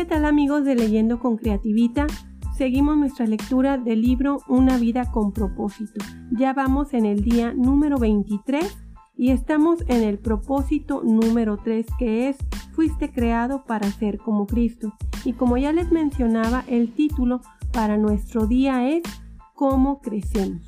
¿Qué tal amigos de Leyendo con Creativita? Seguimos nuestra lectura del libro Una vida con propósito. Ya vamos en el día número 23 y estamos en el propósito número 3 que es Fuiste creado para ser como Cristo. Y como ya les mencionaba, el título para nuestro día es Cómo crecemos.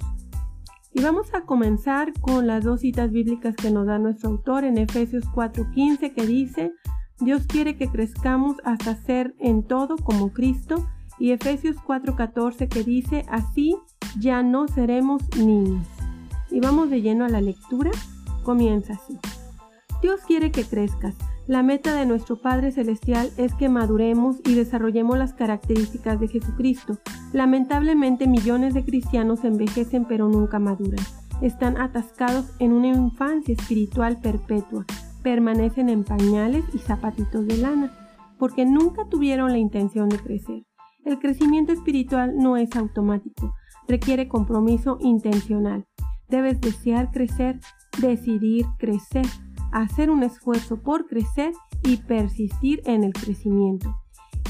Y vamos a comenzar con las dos citas bíblicas que nos da nuestro autor en Efesios 4:15 que dice, Dios quiere que crezcamos hasta ser en todo como Cristo y Efesios 4:14 que dice, así ya no seremos niños. Y vamos de lleno a la lectura. Comienza así. Dios quiere que crezcas. La meta de nuestro Padre Celestial es que maduremos y desarrollemos las características de Jesucristo. Lamentablemente millones de cristianos envejecen pero nunca maduran. Están atascados en una infancia espiritual perpetua. Permanecen en pañales y zapatitos de lana, porque nunca tuvieron la intención de crecer. El crecimiento espiritual no es automático, requiere compromiso intencional. Debes desear crecer, decidir crecer, hacer un esfuerzo por crecer y persistir en el crecimiento.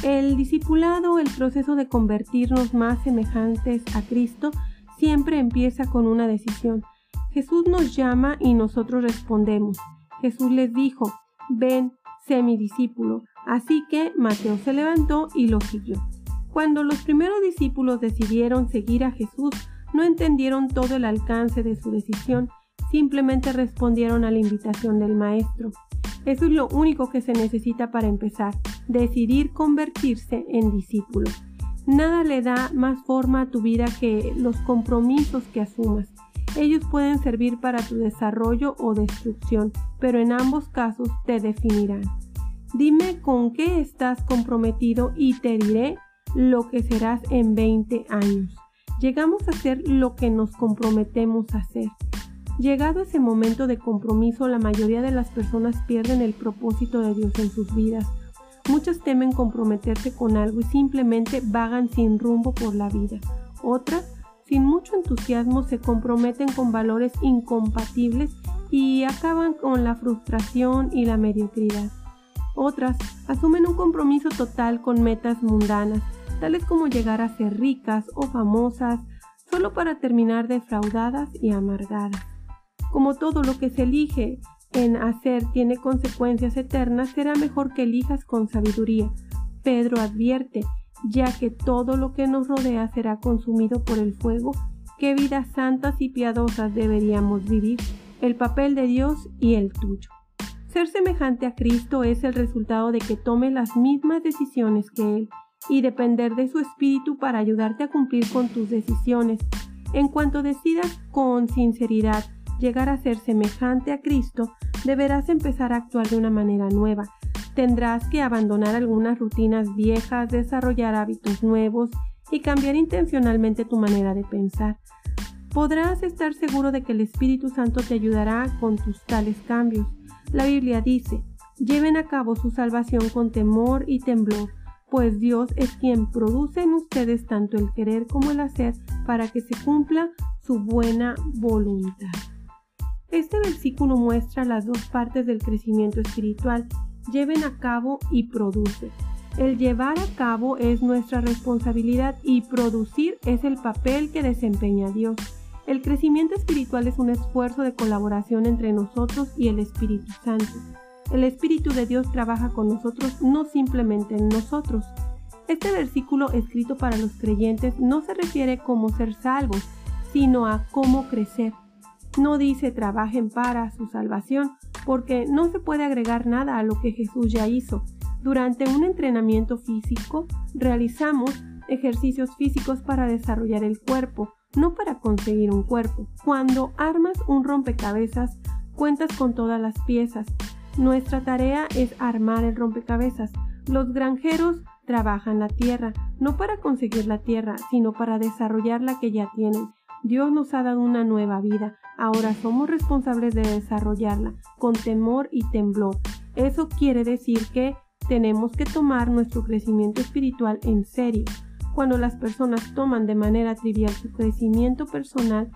El discipulado, el proceso de convertirnos más semejantes a Cristo, siempre empieza con una decisión. Jesús nos llama y nosotros respondemos. Jesús les dijo, ven, sé mi discípulo. Así que Mateo se levantó y lo siguió. Cuando los primeros discípulos decidieron seguir a Jesús, no entendieron todo el alcance de su decisión, simplemente respondieron a la invitación del Maestro. Eso es lo único que se necesita para empezar, decidir convertirse en discípulo. Nada le da más forma a tu vida que los compromisos que asumas. Ellos pueden servir para tu desarrollo o destrucción, pero en ambos casos te definirán. Dime con qué estás comprometido y te diré lo que serás en 20 años. Llegamos a ser lo que nos comprometemos a hacer. Llegado ese momento de compromiso, la mayoría de las personas pierden el propósito de Dios en sus vidas. Muchas temen comprometerse con algo y simplemente vagan sin rumbo por la vida. Otras, sin mucho entusiasmo, se comprometen con valores incompatibles y acaban con la frustración y la mediocridad. Otras asumen un compromiso total con metas mundanas, tales como llegar a ser ricas o famosas, solo para terminar defraudadas y amargadas. Como todo lo que se elige en hacer tiene consecuencias eternas, será mejor que elijas con sabiduría. Pedro advierte, ya que todo lo que nos rodea será consumido por el fuego, qué vidas santas y piadosas deberíamos vivir, el papel de Dios y el tuyo. Ser semejante a Cristo es el resultado de que tome las mismas decisiones que Él y depender de su espíritu para ayudarte a cumplir con tus decisiones. En cuanto decidas con sinceridad llegar a ser semejante a Cristo, deberás empezar a actuar de una manera nueva. Tendrás que abandonar algunas rutinas viejas, desarrollar hábitos nuevos y cambiar intencionalmente tu manera de pensar. Podrás estar seguro de que el Espíritu Santo te ayudará con tus tales cambios. La Biblia dice, lleven a cabo su salvación con temor y temblor pues Dios es quien produce en ustedes tanto el querer como el hacer para que se cumpla su buena voluntad. Este versículo muestra las dos partes del crecimiento espiritual, lleven a cabo y produce. El llevar a cabo es nuestra responsabilidad y producir es el papel que desempeña Dios. El crecimiento espiritual es un esfuerzo de colaboración entre nosotros y el Espíritu Santo. El Espíritu de Dios trabaja con nosotros, no simplemente en nosotros. Este versículo escrito para los creyentes no se refiere a cómo ser salvos, sino a cómo crecer. No dice trabajen para su salvación, porque no se puede agregar nada a lo que Jesús ya hizo. Durante un entrenamiento físico realizamos ejercicios físicos para desarrollar el cuerpo, no para conseguir un cuerpo. Cuando armas un rompecabezas, cuentas con todas las piezas, nuestra tarea es armar el rompecabezas. Los granjeros trabajan la tierra, no para conseguir la tierra, sino para desarrollar la que ya tienen. Dios nos ha dado una nueva vida, ahora somos responsables de desarrollarla con temor y temblor. Eso quiere decir que tenemos que tomar nuestro crecimiento espiritual en serio. Cuando las personas toman de manera trivial su crecimiento personal,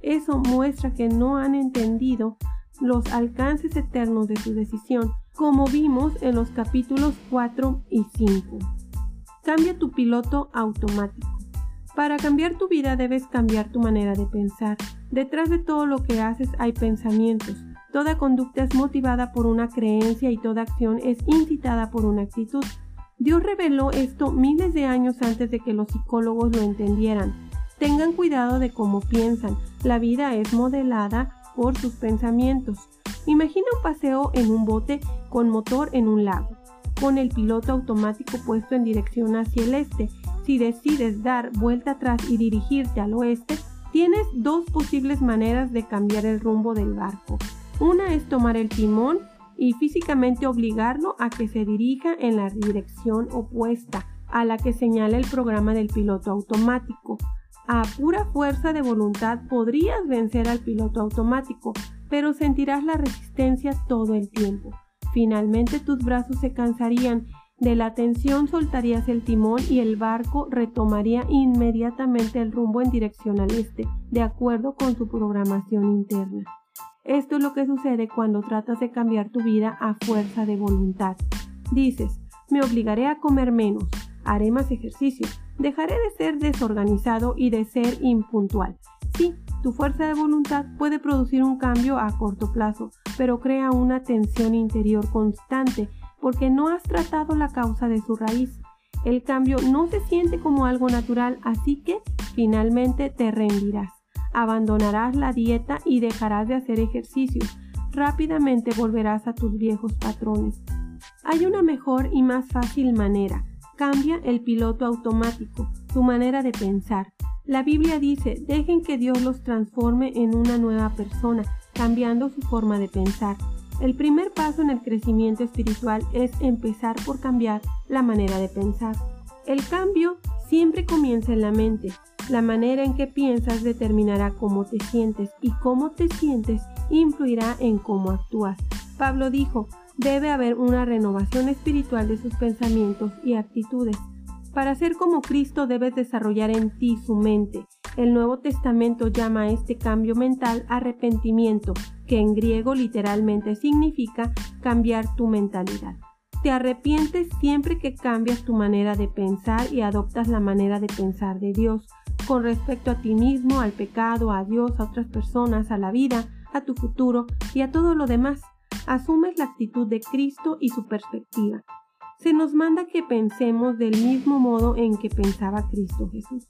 eso muestra que no han entendido los alcances eternos de su decisión. como vimos en los capítulos 4 y 5. Cambia tu piloto automático. Para cambiar tu vida debes cambiar tu manera de pensar. Detrás de todo lo que haces hay pensamientos. Toda conducta es motivada por una creencia y toda acción es incitada por una actitud. Dios reveló esto miles de años antes de que los psicólogos lo entendieran. Tengan cuidado de cómo piensan. La vida es modelada por sus pensamientos. Imagina un paseo en un bote con motor en un lago, con el piloto automático puesto en dirección hacia el este. Si decides dar vuelta atrás y dirigirte al oeste, tienes dos posibles maneras de cambiar el rumbo del barco. Una es tomar el timón y físicamente obligarlo a que se dirija en la dirección opuesta a la que señala el programa del piloto automático. A pura fuerza de voluntad podrías vencer al piloto automático, pero sentirás la resistencia todo el tiempo. Finalmente tus brazos se cansarían, de la tensión soltarías el timón y el barco retomaría inmediatamente el rumbo en dirección al este, de acuerdo con su programación interna. Esto es lo que sucede cuando tratas de cambiar tu vida a fuerza de voluntad. Dices, me obligaré a comer menos, haré más ejercicio, dejaré de ser desorganizado y de ser impuntual. Sí, tu fuerza de voluntad puede producir un cambio a corto plazo, pero crea una tensión interior constante porque no has tratado la causa de su raíz. El cambio no se siente como algo natural, así que finalmente te rendirás. Abandonarás la dieta y dejarás de hacer ejercicio. Rápidamente volverás a tus viejos patrones. Hay una mejor y más fácil manera. Cambia el piloto automático, tu manera de pensar. La Biblia dice, dejen que Dios los transforme en una nueva persona, cambiando su forma de pensar. El primer paso en el crecimiento espiritual es empezar por cambiar la manera de pensar. El cambio siempre comienza en la mente. La manera en que piensas determinará cómo te sientes y cómo te sientes influirá en cómo actúas. Pablo dijo, debe haber una renovación espiritual de sus pensamientos y actitudes. Para ser como Cristo debes desarrollar en ti su mente. El Nuevo Testamento llama a este cambio mental arrepentimiento, que en griego literalmente significa cambiar tu mentalidad. Te arrepientes siempre que cambias tu manera de pensar y adoptas la manera de pensar de Dios con respecto a ti mismo, al pecado, a Dios, a otras personas, a la vida, a tu futuro y a todo lo demás. Asumes la actitud de Cristo y su perspectiva se nos manda que pensemos del mismo modo en que pensaba Cristo Jesús.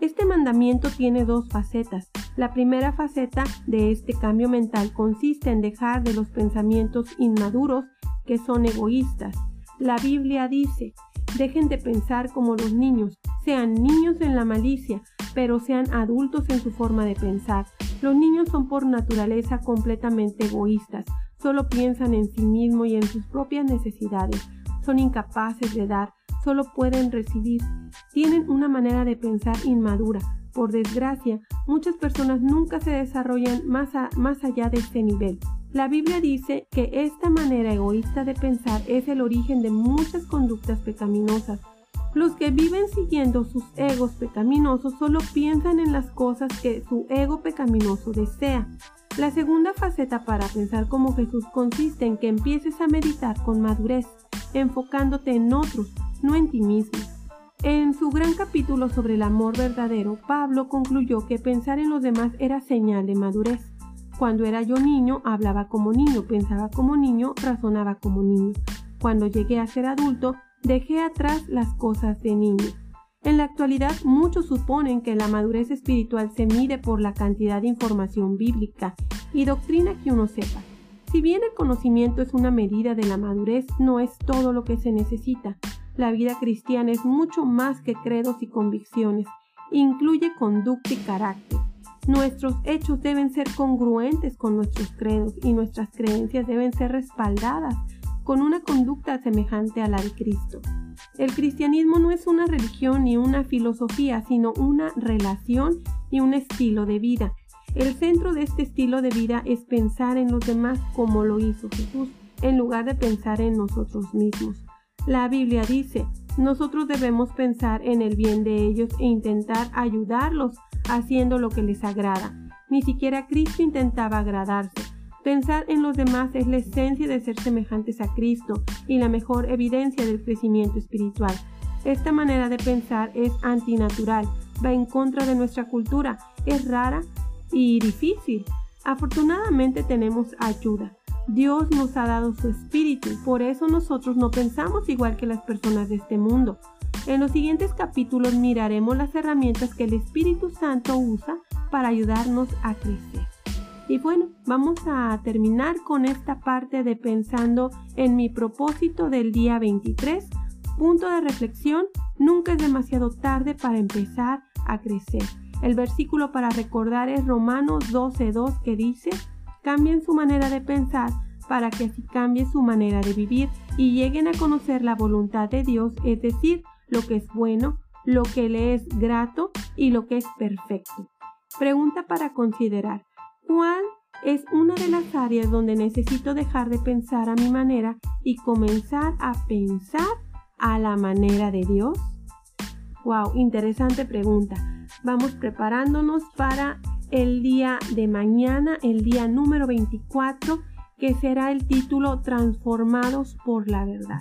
Este mandamiento tiene dos facetas. La primera faceta de este cambio mental consiste en dejar de los pensamientos inmaduros que son egoístas. La Biblia dice, dejen de pensar como los niños, sean niños en la malicia, pero sean adultos en su forma de pensar. Los niños son por naturaleza completamente egoístas, solo piensan en sí mismos y en sus propias necesidades son incapaces de dar, solo pueden recibir. Tienen una manera de pensar inmadura. Por desgracia, muchas personas nunca se desarrollan más, más allá de este nivel. La Biblia dice que esta manera egoísta de pensar es el origen de muchas conductas pecaminosas. Los que viven siguiendo sus egos pecaminosos solo piensan en las cosas que su ego pecaminoso desea. La segunda faceta para pensar como Jesús consiste en que empieces a meditar con madurez enfocándote en otros, no en ti mismo. En su gran capítulo sobre el amor verdadero, Pablo concluyó que pensar en los demás era señal de madurez. Cuando era yo niño, hablaba como niño, pensaba como niño, razonaba como niño. Cuando llegué a ser adulto, dejé atrás las cosas de niño. En la actualidad, muchos suponen que la madurez espiritual se mide por la cantidad de información bíblica y doctrina que uno sepa. Si bien el conocimiento es una medida de la madurez, no es todo lo que se necesita. La vida cristiana es mucho más que credos y convicciones, incluye conducta y carácter. Nuestros hechos deben ser congruentes con nuestros credos y nuestras creencias deben ser respaldadas con una conducta semejante a la de Cristo. El cristianismo no es una religión ni una filosofía, sino una relación y un estilo de vida el centro de este estilo de vida es pensar en los demás como lo hizo Jesús, en lugar de pensar en nosotros mismos. La Biblia dice, nosotros debemos pensar en el bien de ellos e intentar ayudarlos haciendo lo que les agrada. Ni siquiera Cristo intentaba agradarse, Pensar en los demás es la esencia de ser semejantes a Cristo y la mejor evidencia del crecimiento espiritual. Esta manera de pensar es antinatural, va en contra de nuestra cultura, es rara y difícil. Afortunadamente tenemos ayuda. Dios nos ha dado su espíritu, por eso nosotros no pensamos igual que las personas de este mundo. En los siguientes capítulos miraremos las herramientas que el Espíritu Santo usa para ayudarnos a crecer. Y bueno, vamos a terminar con esta parte de pensando en mi propósito del día 23. Punto de reflexión, nunca es demasiado tarde para empezar a crecer. El versículo para recordar es Romanos 12.2 que dice, cambien su manera de pensar para que así cambie su manera de vivir y lleguen a conocer la voluntad de Dios, es decir, lo que es bueno, lo que le es grato y lo que es perfecto. Pregunta para considerar. ¿Cuál es una de las áreas donde necesito dejar de pensar a mi manera y comenzar a pensar a la manera de Dios? Wow, interesante pregunta. Vamos preparándonos para el día de mañana, el día número 24, que será el título Transformados por la verdad.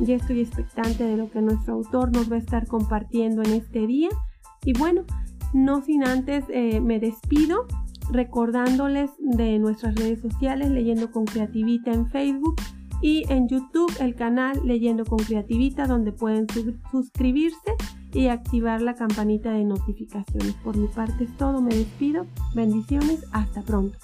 Ya estoy expectante de lo que nuestro autor nos va a estar compartiendo en este día. Y bueno, no sin antes eh, me despido recordándoles de nuestras redes sociales Leyendo con Creativita en Facebook y en YouTube el canal Leyendo con Creativita donde pueden suscribirse y activar la campanita de notificaciones. Por mi parte es todo, me despido, bendiciones, hasta pronto.